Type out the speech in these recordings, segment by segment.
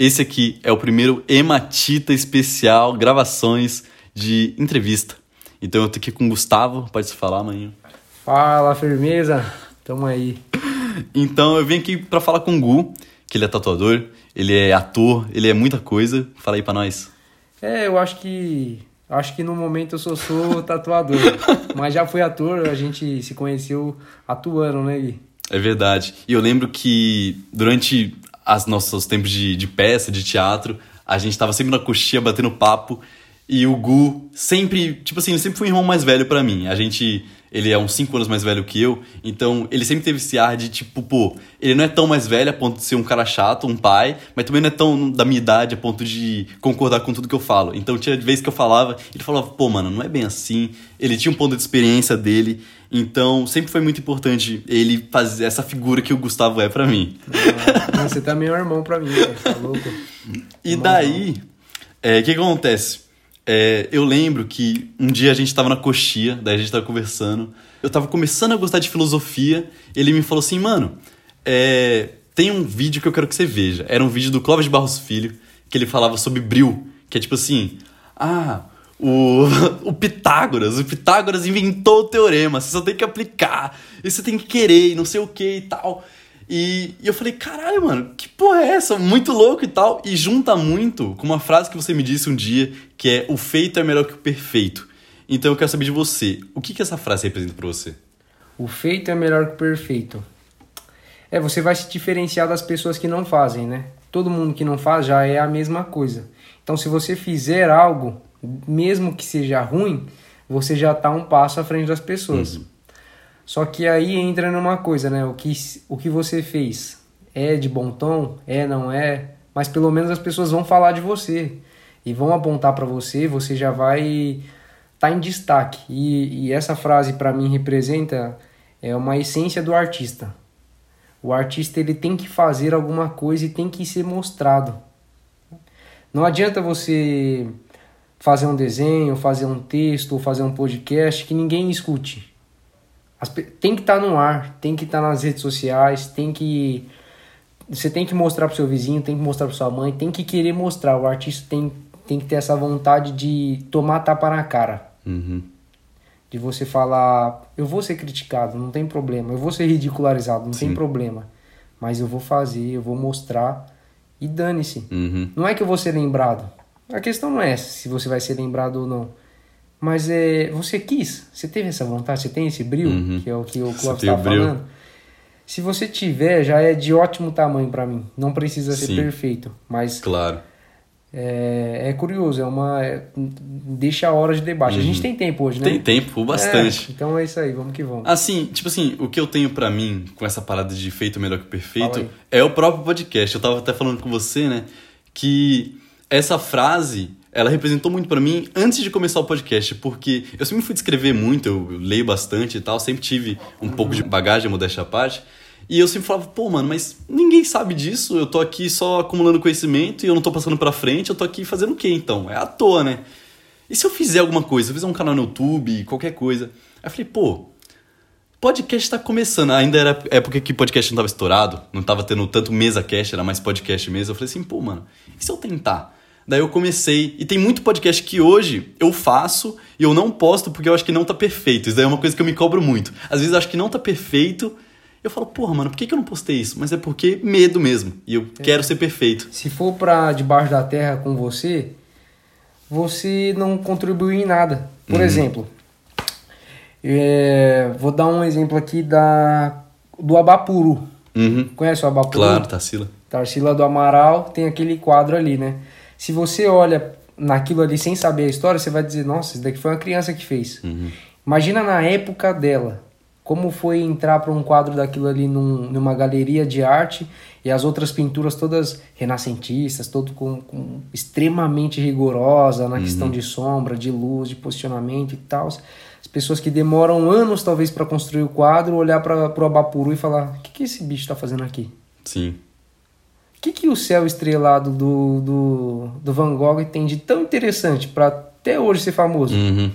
Esse aqui é o primeiro Hematita especial, gravações de entrevista. Então eu tô aqui com o Gustavo, pode se falar, maninho. Fala, firmeza. Tamo aí. Então eu vim aqui para falar com o Gu, que ele é tatuador, ele é ator, ele é muita coisa. Fala aí pra nós. É, eu acho que. Acho que no momento eu só sou tatuador. mas já fui ator, a gente se conheceu atuando, né, Gui? É verdade. E eu lembro que durante os nossos tempos de, de peça, de teatro, a gente tava sempre na coxinha batendo papo. E o Gu sempre, tipo assim, ele sempre foi um irmão mais velho para mim. A gente, ele é uns 5 anos mais velho que eu, então ele sempre teve esse ar de tipo, pô, ele não é tão mais velho a ponto de ser um cara chato, um pai, mas também não é tão da minha idade a ponto de concordar com tudo que eu falo. Então tinha vezes que eu falava, ele falava, pô, mano, não é bem assim. Ele tinha um ponto de experiência dele, então sempre foi muito importante ele fazer essa figura que o Gustavo é para mim. Ah, você é um irmão pra mim, cara, tá louco? E daí, é, o é, que, que acontece? É, eu lembro que um dia a gente tava na coxia, daí a gente tava conversando. Eu tava começando a gostar de filosofia. Ele me falou assim, mano, é, tem um vídeo que eu quero que você veja. Era um vídeo do Clóvis Barros Filho, que ele falava sobre bril. Que é tipo assim, ah, o, o Pitágoras, o Pitágoras inventou o teorema, você só tem que aplicar, e você tem que querer, e não sei o que e tal. E, e, eu falei, caralho, mano, que porra é essa? Muito louco e tal. E junta muito com uma frase que você me disse um dia, que é o feito é melhor que o perfeito. Então eu quero saber de você, o que, que essa frase representa para você? O feito é melhor que o perfeito. É, você vai se diferenciar das pessoas que não fazem, né? Todo mundo que não faz já é a mesma coisa. Então se você fizer algo, mesmo que seja ruim, você já está um passo à frente das pessoas. Uhum. Só que aí entra numa coisa, né? O que, o que você fez é de bom tom? É, não é? Mas pelo menos as pessoas vão falar de você e vão apontar para você, você já vai estar tá em destaque. E, e essa frase para mim representa é uma essência do artista. O artista ele tem que fazer alguma coisa e tem que ser mostrado. Não adianta você fazer um desenho, fazer um texto fazer um podcast que ninguém escute. Tem que estar tá no ar, tem que estar tá nas redes sociais, tem que. Você tem que mostrar pro seu vizinho, tem que mostrar pra sua mãe, tem que querer mostrar. O artista tem, tem que ter essa vontade de tomar tapa na cara. Uhum. De você falar, eu vou ser criticado, não tem problema. Eu vou ser ridicularizado, não Sim. tem problema. Mas eu vou fazer, eu vou mostrar e dane-se. Uhum. Não é que eu vou ser lembrado. A questão não é se você vai ser lembrado ou não. Mas é, você quis, você teve essa vontade, você tem esse brilho, uhum. que é o que o Clóvis estava falando. Se você tiver, já é de ótimo tamanho para mim. Não precisa ser Sim. perfeito, mas claro. É, é curioso, é uma é, deixa a hora de debate. Uhum. A gente uhum. tem tempo hoje, né? Tem tempo, bastante. É, então é isso aí, vamos que vamos. Assim, tipo assim, o que eu tenho para mim com essa parada de feito melhor que perfeito é o próprio podcast. Eu tava até falando com você, né, que essa frase ela representou muito para mim antes de começar o podcast, porque eu sempre fui escrever muito, eu leio bastante e tal, sempre tive um pouco de bagagem, modéstia à parte. E eu sempre falava, pô, mano, mas ninguém sabe disso, eu tô aqui só acumulando conhecimento e eu não tô passando pra frente, eu tô aqui fazendo o quê então? É à toa, né? E se eu fizer alguma coisa, se eu fizer um canal no YouTube, qualquer coisa? Aí eu falei, pô, podcast tá começando, ainda era época que podcast não tava estourado, não tava tendo tanto mesa cast, era mais podcast mesmo. Eu falei assim, pô, mano, e se eu tentar? Daí eu comecei. E tem muito podcast que hoje eu faço e eu não posto porque eu acho que não tá perfeito. Isso daí é uma coisa que eu me cobro muito. Às vezes eu acho que não tá perfeito. Eu falo, porra, mano, por que, que eu não postei isso? Mas é porque medo mesmo. E eu é. quero ser perfeito. Se for pra debaixo da terra com você, você não contribuiu em nada. Por uhum. exemplo, é, vou dar um exemplo aqui da do Abapuru. Uhum. Conhece o Abapuru? Claro, Tarsila. Tarsila do Amaral tem aquele quadro ali, né? Se você olha naquilo ali sem saber a história, você vai dizer, nossa, isso daqui foi uma criança que fez. Uhum. Imagina na época dela, como foi entrar para um quadro daquilo ali num, numa galeria de arte e as outras pinturas todas renascentistas, todo com, com extremamente rigorosa na uhum. questão de sombra, de luz, de posicionamento e tal. As pessoas que demoram anos talvez para construir o quadro, olhar para o Abapuru e falar: o que, que esse bicho está fazendo aqui? Sim. O que, que o céu estrelado do, do, do Van Gogh tem de tão interessante para até hoje ser famoso? Uhum.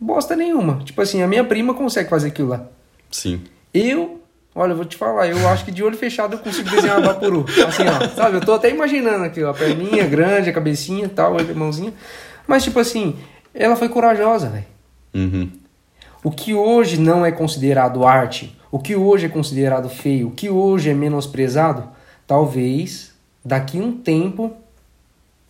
Bosta nenhuma. Tipo assim, a minha prima consegue fazer aquilo lá. Sim. Eu Olha, eu vou te falar, eu acho que de olho fechado eu consigo desenhar uma Bapuru. Assim, ó, sabe? Eu tô até imaginando aqui, ó, a perninha grande, a cabecinha e tal, a mãozinha. Mas, tipo assim, ela foi corajosa, velho. Uhum. O que hoje não é considerado arte, o que hoje é considerado feio, o que hoje é menosprezado, talvez daqui um tempo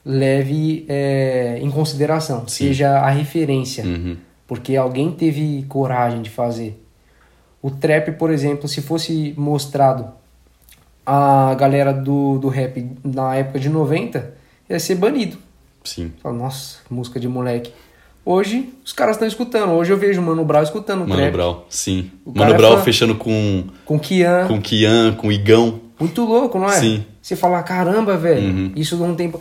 leve é, em consideração, Sim. seja a referência, Uhum. porque alguém teve coragem de fazer. O trap, por exemplo, se fosse mostrado a galera do, do rap na época de 90, ia ser banido. Sim. Fala, nossa, música de moleque. Hoje, os caras estão escutando. Hoje eu vejo o Mano Brown escutando Mano trap. Brown, sim. O Mano Brown fala- fechando com Com Kian. com Kian, com Igão. Muito louco, não é? Sim. Você fala, caramba, velho, Uhum. isso não tem...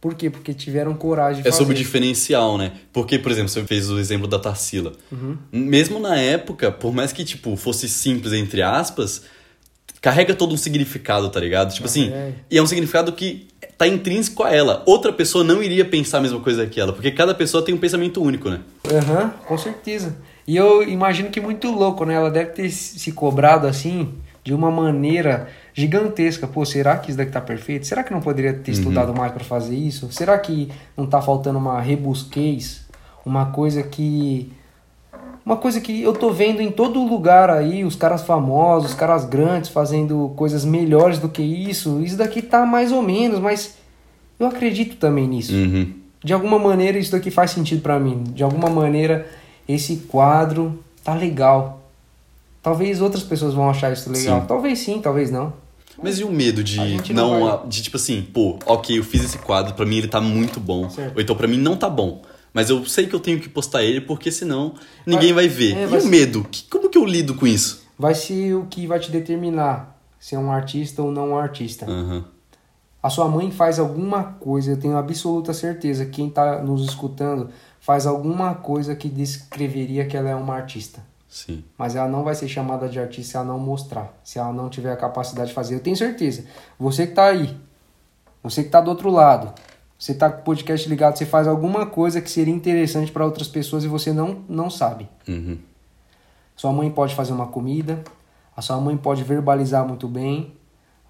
Por quê? Porque tiveram coragem de É fazer. sobre diferencial, né? Porque, por exemplo, você fez o exemplo da Tarsila. Uhum. Mesmo na época, por mais que, tipo, fosse simples, entre aspas, carrega todo um significado, tá ligado? Tipo assim, Carrega. e é um significado que tá intrínseco a ela. Outra pessoa não iria pensar a mesma coisa que ela, porque cada pessoa tem um pensamento único, né? Aham, com certeza. E eu imagino que muito louco, né? Ela deve ter se cobrado assim, de uma maneira gigantesca. Pô, será que isso daqui tá perfeito? Será que não poderia ter estudado mais pra fazer isso? Será que não tá faltando uma rebusquez? Uma coisa que. Uma coisa que eu tô vendo em todo lugar aí, os caras famosos, os caras grandes fazendo coisas melhores do que isso. Isso daqui tá mais ou menos, mas eu acredito também nisso. Uhum. De alguma maneira isso daqui faz sentido pra mim. De alguma maneira esse quadro tá legal. Talvez outras pessoas vão achar isso legal. Sim. Talvez sim, talvez não. Mas e o medo de não não, vai- de tipo assim, pô, ok, eu fiz esse quadro, pra mim ele tá muito bom. Certo. Ou então pra mim não tá bom. Mas eu sei que eu tenho que postar ele porque senão ninguém vai, ver. é, e vai o medo? Que- como que eu lido com isso? Vai ser o que vai te determinar se é um artista ou não um artista. Aham. A sua mãe faz alguma coisa, eu tenho absoluta certeza, quem tá nos escutando faz alguma coisa que descreveria que ela é uma artista. Sim. Mas ela não vai ser chamada de artista se ela não mostrar, se ela não tiver a capacidade de fazer. Eu tenho certeza. Você que tá aí, você que tá do outro lado, você tá com o podcast ligado, você faz alguma coisa que seria interessante para outras pessoas e você não, não sabe. Uhum. Sua mãe pode fazer uma comida, a sua mãe pode verbalizar muito bem,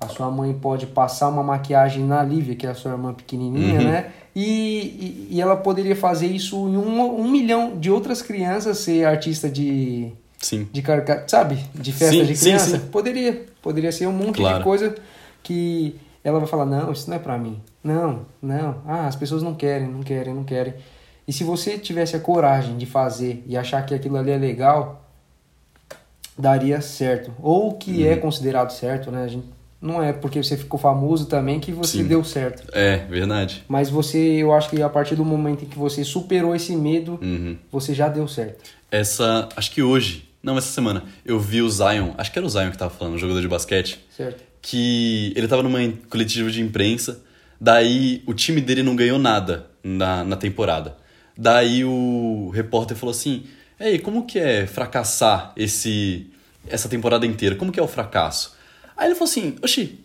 a sua mãe pode passar uma maquiagem na Lívia, que é a sua irmã pequenininha, Uhum. né? E, e, ela poderia fazer isso em um, um milhão de outras crianças, ser artista de, Sim. de caricatura, sabe? De festa Sim, de sim, criança. sim. Poderia. Poderia ser um monte Claro. de coisa que ela vai falar, não, isso não é pra mim. Não, não. Ah, as pessoas não querem, não querem, não querem. E se você tivesse a coragem de fazer e achar que aquilo ali é legal, daria certo. Ou que Uhum. é considerado certo, né? A gente, não é porque você ficou famoso também que você Sim. deu certo. É, verdade. Mas você, eu acho que a partir do momento em que você superou esse medo, Uhum. você já deu certo. Essa. Acho que hoje. Não, essa semana. Eu vi o Zion. Acho que era o Zion que tava falando, o jogador de basquete. Certo? que ele tava numa coletiva de imprensa, daí o time dele não ganhou nada na, na temporada. Daí o repórter falou assim: Ei, como que é fracassar esse essa temporada inteira? Como que é o fracasso? Aí ele falou assim: Oxi,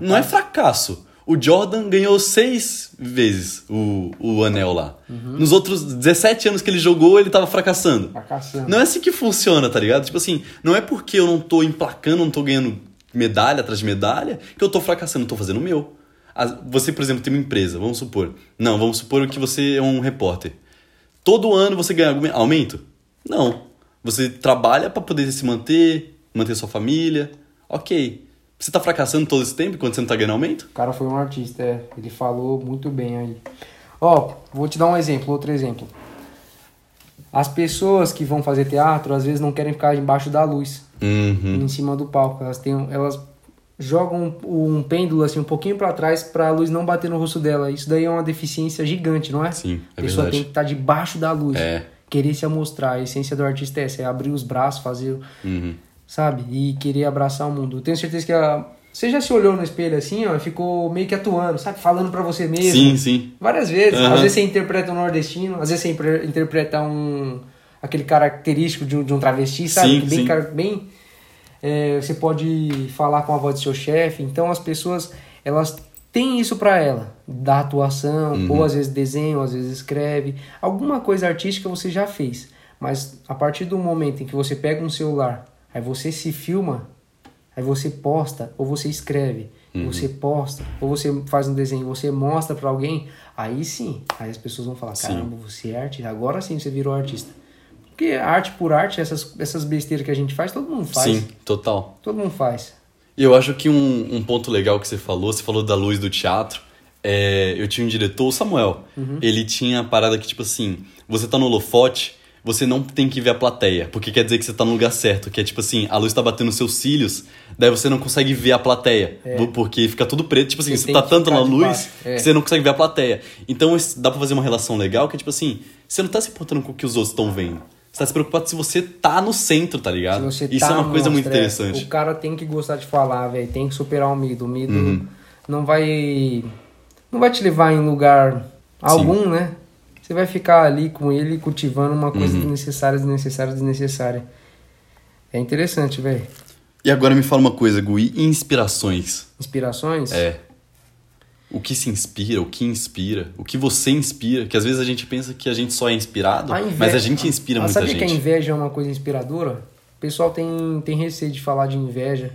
não é fracasso. O Jordan ganhou seis vezes o, o anel lá. Nos outros 17 anos que ele jogou, ele tava fracassando. Fracassando. Não é assim que funciona, tá ligado? Tipo assim, não é porque eu não tô emplacando, não tô ganhando medalha atrás de medalha, que eu tô fracassando, eu tô fazendo o meu. Você, por exemplo, tem uma empresa, vamos supor. Não, vamos supor que você é um repórter. Todo ano você ganha algum aumento? Não. Você trabalha pra poder se manter, manter sua família. Ok. Você tá fracassando todo esse tempo enquanto você não tá ganhando aumento? O cara foi um artista, é. Ele falou muito bem aí. Ó, vou te dar um exemplo, outro exemplo. As pessoas que vão fazer teatro, às vezes não querem ficar embaixo da luz, Uhum. em cima do palco. Elas têm, elas jogam um, um pêndulo assim um pouquinho para trás para a luz não bater no rosto dela. Isso daí é uma deficiência gigante, não é? Sim, é a pessoa verdade. tem que estar debaixo da luz. É. Querer se amostrar. A essência do artista é essa, é abrir os braços, fazer Uhum. Sabe? E querer abraçar o mundo. Eu tenho certeza que a... você já se olhou no espelho assim, ó, e ficou meio que atuando, sabe? Falando pra você mesmo. Sim, sim. Várias vezes. Aham. Às vezes você interpreta um nordestino, às vezes você interpreta um aquele característico de um, de um travesti, sabe? Sim, bem, sim. bem é, você pode falar com a voz do seu chefe. Então as pessoas elas têm isso pra ela, da atuação, Uhum. ou às vezes desenho, às vezes escreve, alguma coisa artística você já fez. Mas a partir do momento em que você pega um celular, aí você se filma, Aí você posta, ou você escreve, Uhum. você posta, ou você faz um desenho, você mostra pra alguém, aí sim, aí as pessoas vão falar, Sim. caramba, você é artista, agora sim você virou artista. Porque arte por arte, essas, essas besteiras que a gente faz, todo mundo faz. Sim, total. Todo mundo faz. E eu acho que um, um ponto legal que você falou, você falou da luz do teatro. É, eu tinha um diretor, o Samuel. Ele tinha a parada que, tipo assim, você tá no holofote, você não tem que ver a plateia, porque quer dizer que você tá no lugar certo, que é tipo assim, a luz tá batendo nos seus cílios, daí você não consegue ver a plateia, porque fica tudo preto, tipo assim, Você você tá tanto na luz é. que você não consegue ver a plateia. Então dá pra fazer uma relação legal, que é tipo assim, você não tá se importando com o que os outros estão vendo. Você tá se preocupado se você tá no centro, tá Se ligado? Isso tá é uma coisa muito é, interessante. O cara tem que gostar de falar, velho. Tem que superar o medo. O medo Uhum. não vai. Não vai te levar em lugar algum, né? Você vai ficar ali com ele cultivando uma coisa Uhum. desnecessária, desnecessária, desnecessária. É interessante, velho. E agora me fala uma coisa, Gui, inspirações? Inspirações? É. O que se inspira, o que inspira, o que você inspira, que às vezes a gente pensa que a gente só é inspirado, A inveja- mas a gente inspira Ah, muita sabia gente. que a inveja é uma coisa inspiradora? O pessoal tem, tem receio de falar de inveja.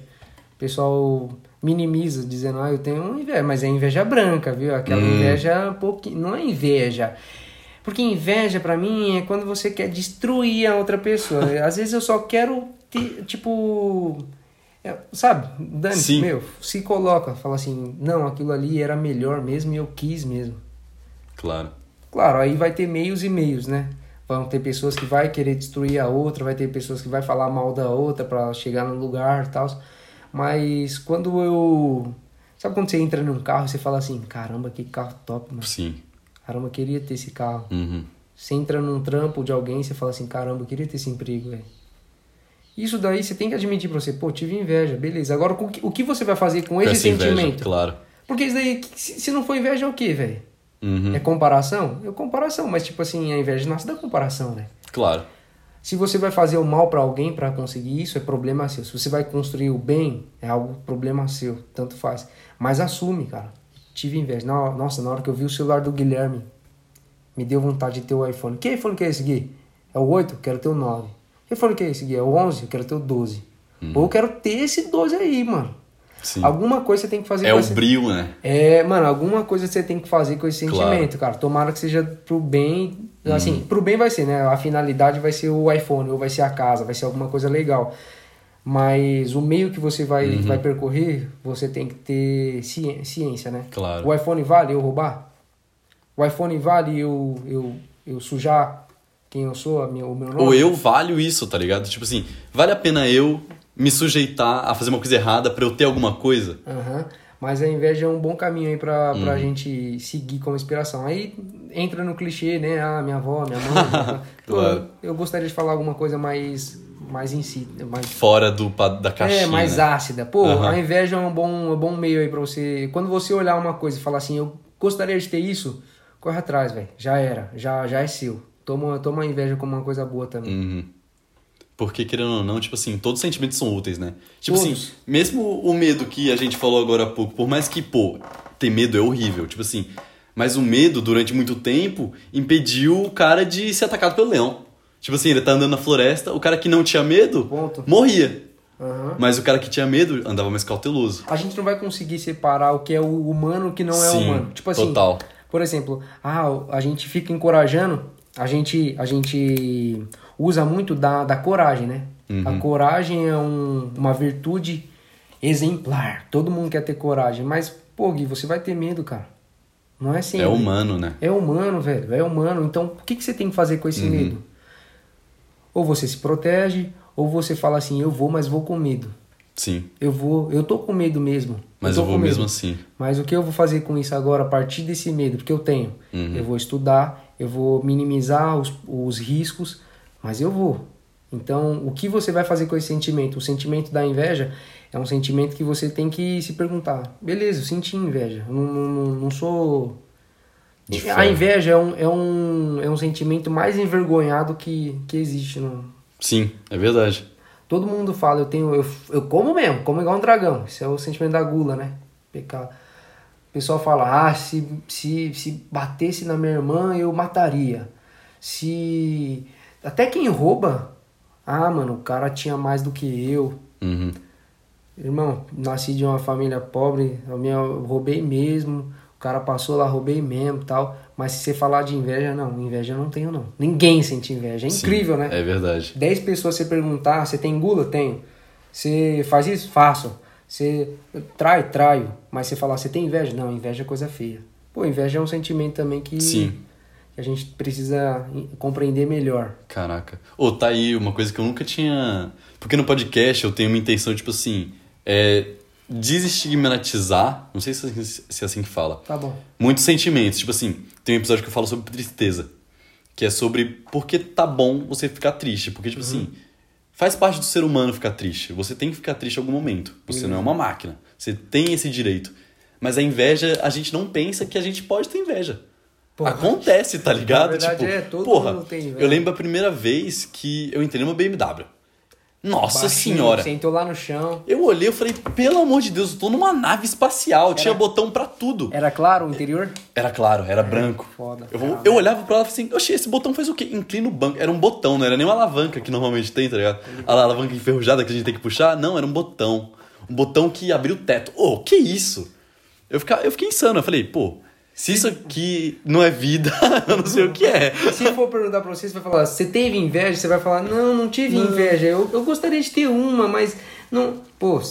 O pessoal minimiza, dizendo, ah, eu tenho uma inveja, mas é inveja branca, viu? Aquela Hum. inveja pouquinho. Não é inveja. Porque inveja, pra mim, é quando você quer destruir a outra pessoa. Às vezes eu só quero ter, tipo. é, sabe? Dane, meu, se coloca, fala assim, não, aquilo ali era melhor mesmo e eu quis mesmo. Claro. Claro, aí vai ter meios e meios, né? Vão ter pessoas que vai querer destruir a outra, vai ter pessoas que vai falar mal da outra pra chegar no lugar e tal. Mas quando eu. Sabe quando você entra num carro e você fala assim: caramba, que carro top, mano. Sim. Caramba, eu queria ter esse carro. Uhum. Você entra num trampo de alguém e você fala assim: caramba, eu queria ter esse emprego, velho. Isso daí você tem que admitir pra você: pô, tive inveja, beleza. Agora, o que, você vai fazer com Com esse essa inveja, sentimento? claro. Porque isso daí, se não for inveja, é o quê, velho? Uhum. É comparação? É comparação, mas tipo assim, a inveja nasce da comparação, né? Claro. Se você vai fazer o mal pra alguém pra conseguir isso, é problema seu. Se você vai construir o bem, é algo problema seu, tanto faz. Mas assume, cara. Tive inveja. Na- Nossa, na hora que eu vi o celular do Guilherme, me deu vontade de ter o iPhone. Que iPhone que é esse, Gui? É o 8? Quero ter o 9. Que iPhone que é esse, Gui? É o 11? Eu quero ter o 12. Ou eu quero ter esse 12 aí, mano. Sim. Alguma coisa você tem que fazer É com o esse... brilho, né? É, mano, alguma coisa você tem que fazer com esse Claro. sentimento, cara. Tomara que seja pro bem. Assim, pro bem vai ser, né? A finalidade vai ser o iPhone, ou vai ser a casa, vai ser alguma coisa legal. Mas o meio que você vai, Uhum. vai percorrer, você tem que ter ci- ciência, né? Claro. O iPhone vale eu roubar? O iPhone vale eu, eu, eu sujar quem eu sou, minha, o meu nome? Ou eu valho isso, tá ligado? Tipo assim, vale a pena eu me sujeitar a fazer uma coisa errada pra eu ter alguma coisa? Aham. Mas a inveja é um bom caminho aí pra, Uhum. pra gente seguir como inspiração. Aí entra no clichê, né? Ah, minha avó, minha mãe. minha Claro. Eu gostaria de falar alguma coisa mais, mais em si. Mais, Fora do, da caixinha. é, mais né? ácida. Pô, Aham. a inveja é um bom, um bom meio aí pra você. Quando você olhar uma coisa e falar assim, eu gostaria de ter isso, corre atrás, velho. Já era. Já, já é seu. Toma, toma a inveja como uma coisa boa também. Uhum. Porque, querendo ou não, tipo assim, todos os sentimentos são úteis, né? Tipo Todos. assim, mesmo o medo que a gente falou agora há pouco, por mais que, pô, ter medo é horrível, tipo assim, mas o medo, durante muito tempo, impediu o cara de ser atacado pelo leão. Tipo assim, ele tá andando na floresta, o cara que não tinha medo, Ponto. morria. Aham. Mas o cara que tinha medo andava mais cauteloso. A gente não vai conseguir separar o que é o humano e o que não é Sim, humano. Tipo assim, total. Por exemplo, ah, a gente fica encorajando, a gente, a gente usa muito da, da coragem, né? Uhum. A coragem é um, uma virtude exemplar. Todo mundo quer ter coragem, mas, pô, Gui, você vai ter medo, cara. Não é assim. É humano, né? É humano, velho. É humano. Então, o que, que você tem que fazer com esse Uhum. medo? Ou você se protege, ou você fala assim, eu vou, mas vou com medo. Sim. Eu vou, eu tô com medo mesmo. Mas tô eu vou mesmo assim. Mas o que eu vou fazer com isso agora, a partir desse medo, porque eu tenho? Uhum. Eu vou estudar, eu vou minimizar os, os riscos, mas eu vou. Então, o que você vai fazer com esse sentimento? O sentimento da inveja é um sentimento que você tem que se perguntar. Beleza, eu senti inveja. Eu não, não- não sou. De a inveja é um, é, um, é um sentimento mais envergonhado que, que existe. No... Sim, é verdade. Todo mundo fala, eu tenho. Eu, eu como mesmo, como igual um dragão. Esse é o sentimento da gula, né? Pecado. O pessoal fala, ah, se, se, se batesse na minha irmã, eu mataria. Se. Até quem rouba. Ah, mano, o cara tinha mais do que eu. Uhum. Irmão, nasci de uma família pobre, a minha eu roubei mesmo, cara passou lá, roubei mesmo tal. Mas se você falar de inveja, não, inveja eu não tenho, não. Ninguém sente inveja. É Sim, incrível, né? É verdade. Dez pessoas você perguntar, você tem gula? Tenho. Você faz isso? Faço. Você trai? Traio. Mas você falar, você tem inveja? Não, inveja é coisa feia. Pô, inveja é um sentimento também que, Sim. que a gente precisa compreender melhor. Caraca. Ô, tá aí uma coisa que eu nunca tinha. Porque no podcast eu tenho uma intenção, tipo assim, é desestigmatizar, não sei se é assim- se é assim que fala, Tá bom. muitos sentimentos. Tipo assim, tem um episódio que eu falo sobre tristeza, que é sobre por que tá bom você ficar triste. Porque, tipo assim, faz parte do ser humano ficar triste. Você tem que ficar triste em algum momento. Você não é uma máquina. Você tem esse direito. Mas a inveja, a gente não pensa que a gente pode ter inveja. Porra. Acontece, tá ligado? Na verdade, tipo, é, todo porra, mundo tem inveja. eu lembro a primeira vez que eu entrei numa BMW. Nossa Baixinho, senhora! Sentou lá no chão. Eu olhei e falei, pelo amor de Deus, eu tô numa nave espacial, tinha botão pra tudo. Era claro o interior? Era claro, era branco. foda. Eu, Caralho. eu olhava pra ela e falei assim, oxe, esse botão faz o quê? Inclina o banco. Era um botão, não era nem uma alavanca que normalmente tem, tá ligado? A alavanca enferrujada que a gente tem que puxar. Não, era um botão. Um botão que abriu o teto. Ô, que isso? Eu, fica, eu fiquei insano. Eu falei, pô, se isso aqui não é vida, eu não sei o que é. Se for perguntar pra você, você vai falar, você teve inveja? Você vai falar, não, não tive inveja. Eu, eu gostaria de ter uma, mas não. Pô,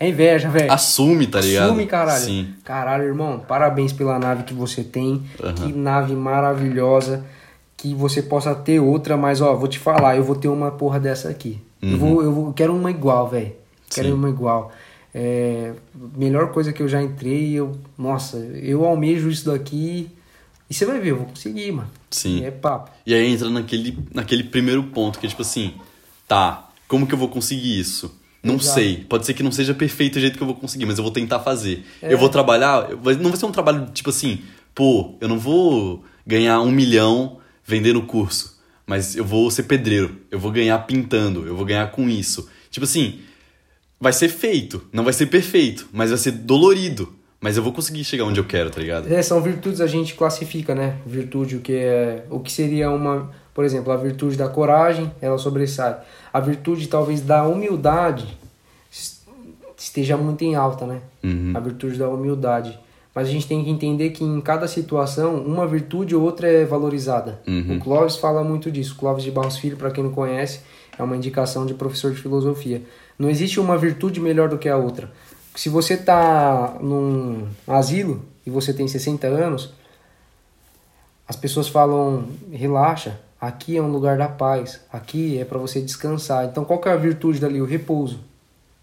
é inveja, velho. Assume, tá ligado? Assume, caralho. Sim. Caralho, irmão, parabéns pela nave que você tem. Aham. Que nave maravilhosa. Que você possa ter outra, mas ó, vou te falar, eu vou ter uma porra dessa aqui. Eu, vou, eu vou, quero uma igual, velho. Quero Uhum. Sim. uma igual. É, melhor coisa que eu já entrei, eu. Nossa, eu almejo isso daqui. E você vai ver, eu vou conseguir, mano. Sim. É papo. E aí entra naquele, naquele primeiro ponto, que é tipo assim, tá, como que eu vou conseguir isso? Não Exato. sei. Pode ser que não seja perfeito o jeito que eu vou conseguir, mas eu vou tentar fazer. É. Eu vou trabalhar, não vai ser um trabalho tipo assim, pô, eu não vou ganhar um milhão vendendo curso, mas eu vou ser pedreiro, eu vou ganhar pintando, eu vou ganhar com isso. Tipo assim, vai ser feito, não vai ser perfeito, mas vai ser dolorido. Mas eu vou conseguir chegar onde eu quero, tá ligado? É, são virtudes a gente classifica, né? Virtude, o que é. O que seria uma. Por exemplo, a virtude da coragem, ela sobressai. A virtude, talvez, da humildade es- esteja muito em alta, né? Uhum. A virtude da humildade. Mas a gente tem que entender que em cada situação, uma virtude ou outra é valorizada. Uhum. O Clóvis fala muito disso. Clóvis de Barros Filho, para quem não conhece, é uma indicação de professor de filosofia. Não existe uma virtude melhor do que a outra. Se você tá num asilo e você tem 60 anos, as pessoas falam, relaxa, aqui é um lugar da paz, aqui é para você descansar. Então qual que é a virtude dali? O repouso.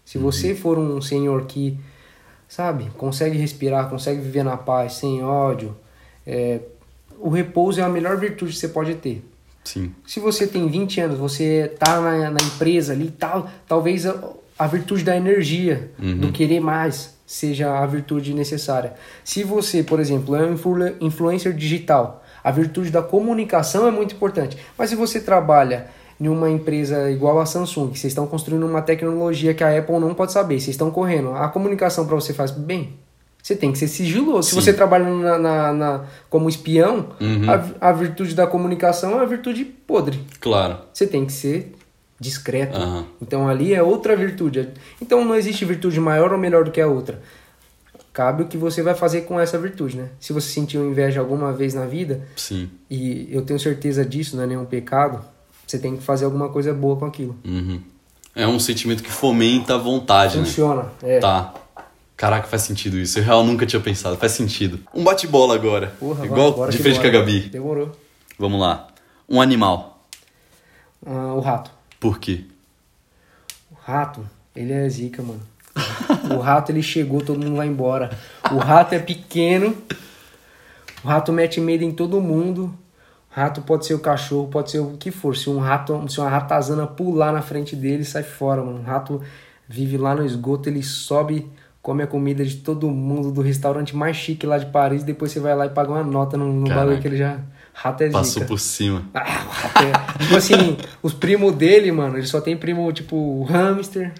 Se você for um senhor que, sabe, consegue respirar, consegue viver na paz, sem ódio, é, o repouso é a melhor virtude que você pode ter. Sim. Se você tem 20 anos, você tá na, na empresa ali e tal, talvez a, a virtude da energia, do querer mais, seja a virtude necessária. Se você, por exemplo, é um influ- influencer digital, a virtude da comunicação é muito importante. Mas se você trabalha em uma empresa igual a Samsung, que vocês estão construindo uma tecnologia que a Apple não pode saber, vocês estão correndo, a comunicação para você faz bem. Você tem que ser sigiloso. Se Sim. você trabalha na, na- na- como espião, Uhum. a a virtude da comunicação é a virtude podre. Claro. Você tem que ser discreto. Aham. Então ali é outra virtude. Então não existe virtude maior ou melhor do que a outra. Cabe o que você vai fazer com essa virtude, né? Se você sentiu inveja alguma vez na vida, Sim. e eu tenho certeza disso, não é nenhum pecado, você tem que fazer alguma coisa boa com aquilo. Uhum. É um sentimento que fomenta a vontade, né? Funciona. É. Tá. Caraca, faz sentido isso. Eu real nunca tinha pensado. Faz sentido. Um bate-bola agora. Porra, Igual bora de frente com a. Gabi. Demorou. Vamos lá. Um animal. Ah, o rato. Por quê? O rato, ele é zica, mano. o rato, ele chegou, todo mundo vai embora. O rato é pequeno. O rato mete medo em todo mundo. O rato pode ser o cachorro, pode ser o que for. Se um rato, se uma ratazana pular na frente dele, sai fora, mano. O rato vive lá no esgoto, ele sobe, come a comida de todo mundo, do restaurante mais chique lá de Paris, depois você vai lá e paga uma nota no, no bagulho que ele já... Rato é zica. Passou por cima. Ah, rato é- tipo assim, os primos dele, mano, ele só tem primo, tipo, hamster.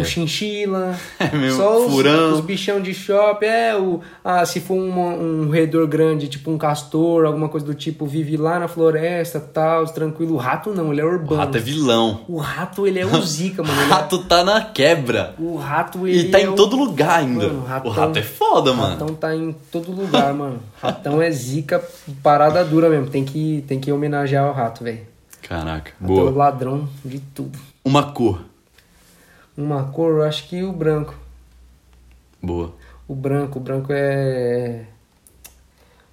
O chinchila, É mesmo, só os, furão. os bichão de shopping, é o. Ah, se for uma- um roedor grande, tipo um castor, alguma coisa do tipo, vive lá na floresta, tal, tranquilo. O rato não, ele é O urbano. rato é vilão. O rato, ele é o zica, mano. O é- rato tá na quebra. O rato, ele E tá é em o- todo lugar ainda. Mano, o ratão- rato é foda, mano. Ratão tá em todo lugar, mano. Ratão é zica, parada dura mesmo. Tem que, tem que homenagear o rato, velho. Caraca, Ratão é o boa. ladrão de tudo. Uma cor. Uma cor, eu acho que o branco. Boa. O branco, o branco é.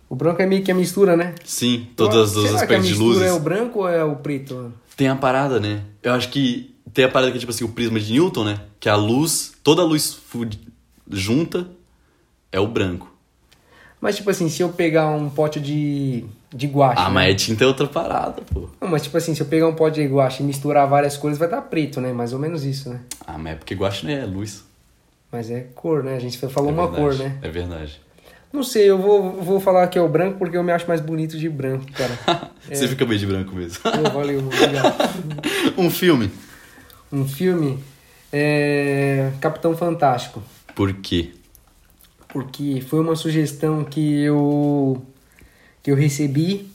O branco é meio que a mistura, né? Sim, todos os Será que a aspectos de mistura luzes. é o branco ou é o preto? Tem a parada, né? Eu acho que tem a parada que é tipo assim, o prisma de Newton, né? Que a luz, toda a luz junta é o branco. Mas tipo assim, se eu pegar um pote de, de guache. Ah, né? mas é tinta é outra parada, pô. Não, mas tipo assim, se eu pegar um pote de guache e misturar várias cores, vai dar preto, né? Mais ou menos isso, né? Ah, mas é porque guache não é luz. Mas é cor, né? A gente falou é uma verdade, cor, né? É verdade. Não sei, eu vou, vou falar que é o branco porque eu me acho mais bonito de branco, cara. Você fica bem de branco mesmo. Pô, valeu. Obrigado. um filme. Um filme é Capitão Fantástico. Por quê? Porque foi uma sugestão que eu que eu recebi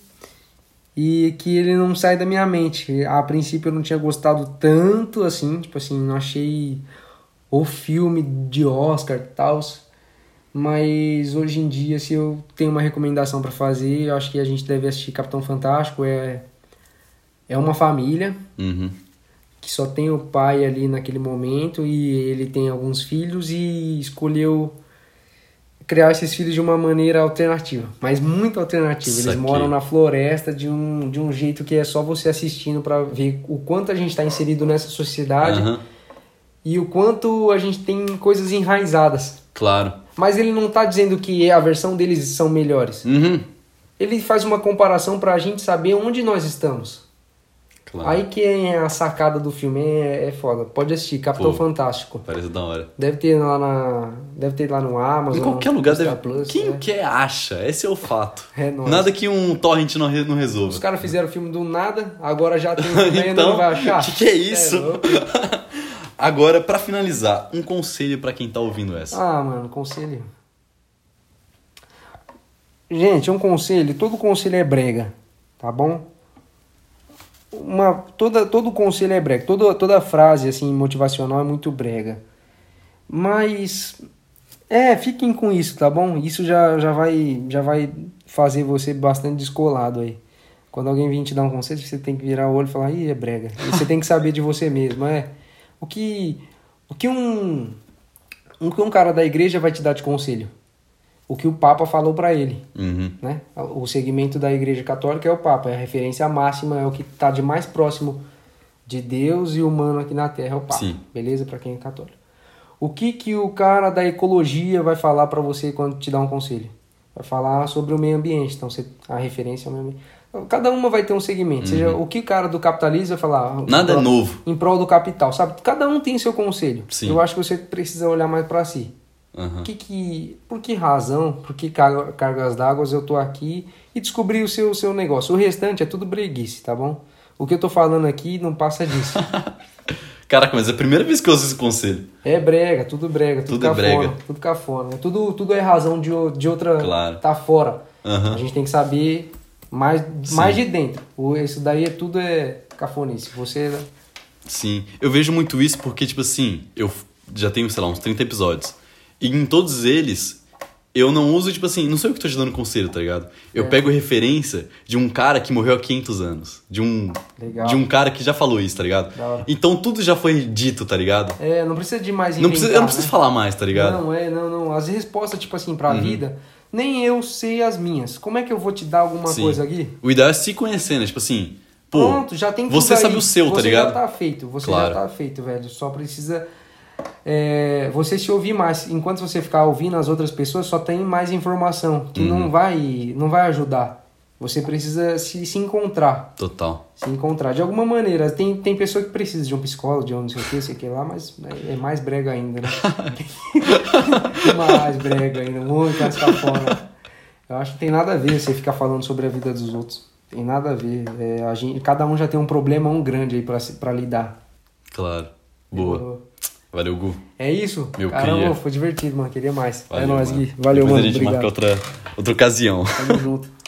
e que ele não sai da minha mente. A princípio eu não tinha gostado tanto assim, tipo assim, não achei o filme de Oscar e tal. Mas hoje em dia, se eu tenho uma recomendação para fazer, eu acho que a gente deve assistir Capitão Fantástico. É, é uma família Uhum. que só tem o pai ali naquele momento e ele tem alguns filhos e escolheu criar esses filhos de uma maneira alternativa, mas muito alternativa. Eles Saquei. moram na floresta de um, de um jeito que é só você assistindo para ver o quanto a gente está inserido nessa sociedade Aham. e o quanto a gente tem coisas enraizadas. Claro. Mas ele não tá dizendo que a versão deles são melhores. Uhum. Ele faz uma comparação para a gente saber onde nós estamos. Claro. Aí que é a sacada do filme, é, é foda. Pode assistir, Capitão Pô. Fantástico. Parece da hora. Deve ter lá na. Deve ter lá no Amazon. Em qualquer lugar Star deve. Plus, Quem é. quer acha. Esse é o fato. É nóis. Nada que um torrent não, não Os resolva. caras fizeram o filme do nada, agora já tem o Então, não vai achar. que que é isso? louco. Agora, pra finalizar, um conselho pra quem tá ouvindo essa. ah, mano, conselho. Gente, um conselho, todo conselho é brega, tá bom? Uma, toda, todo conselho é brega, toda, toda frase assim motivacional é muito brega. Mas é, fiquem com isso, tá bom? Isso já, já, vai, já vai fazer você bastante descolado aí. Quando alguém vir te dar um conselho, você tem que virar o olho e falar, ih, é brega. E você tem que saber de você mesmo, é. O que, o que um, que um cara da igreja vai te dar de conselho? O que o Papa falou para ele, Uhum. né? O segmento da igreja católica é o Papa, é a referência máxima, é o que está de mais próximo de Deus e humano aqui na Terra, é o Papa. Sim. Beleza? Para quem é católico. O que que o cara da ecologia vai falar para você quando te dá um conselho? Vai falar sobre o meio ambiente, então você, a referência é o meio ambiente. Cada uma vai ter um segmento. Seja, o que o cara do capitalismo vai falar? Uhum. Nada é novo. Em prol do capital, sabe? Cada um tem seu conselho. Sim. Eu acho que você precisa olhar mais para si. Aham. Que que, por que razão, por que carga- cargas d'água eu tô aqui e descobrir o seu, seu negócio. O restante é tudo breguice, tá bom? O que eu tô falando aqui não passa disso. Caraca, mas é a primeira vez que eu ouço esse conselho. É brega, tudo brega, tudo, Tudo é cafona, brega. tudo cafona. Tudo, tudo é razão de, de outra Claro. tá fora. Aham. A gente tem que saber mais, Sim. mais de dentro. O, isso daí é tudo é cafonice. Você Sim. Eu vejo muito isso porque, tipo assim, eu já tenho, sei lá, uns 30 episódios. E em todos eles, eu não uso, tipo assim, não sou eu que tô te dando conselho, tá ligado? Eu É. pego referência de um cara que morreu há 500 anos. De um, Legal. de um cara que já falou isso, tá ligado? Então tudo já foi dito, tá ligado? é, não precisa de mais Não precisa, eu não preciso né? falar mais, tá ligado? Uhum. Não, é, não, não. As respostas, tipo assim, pra vida, nem eu sei as minhas. Como é que eu vou te dar alguma Sim. coisa aqui? O ideal é se conhecer, né? Tipo assim, pô, Pronto, já tem você aí. sabe o seu, tá você ligado? já tá feito, você Claro. já tá feito, velho. Só precisa é, você se ouvir mais. Enquanto você ficar ouvindo as outras pessoas, só tem mais informação que Uhum. não vai não vai ajudar. Você precisa se, se encontrar. Total. Se encontrar. De alguma maneira. Tem, tem pessoa que precisa de um psicólogo, de um não sei o que, sei o que lá, mas é, é mais brega ainda, né? mais brega ainda, muito mais cafona. Eu acho que tem nada a ver você ficar falando sobre a vida dos outros. Tem nada a ver. É, a gente, cada um já tem um problema, um grande aí pra lidar. Claro. Boa. Eu- Valeu, Gu. É isso? Meu Caramba, cria. foi divertido, mano. Queria mais. Valeu, é nóis, mano. Gui. Valeu, Depois mano. a gente Obrigado. marca outra, outra ocasião. Tamo junto.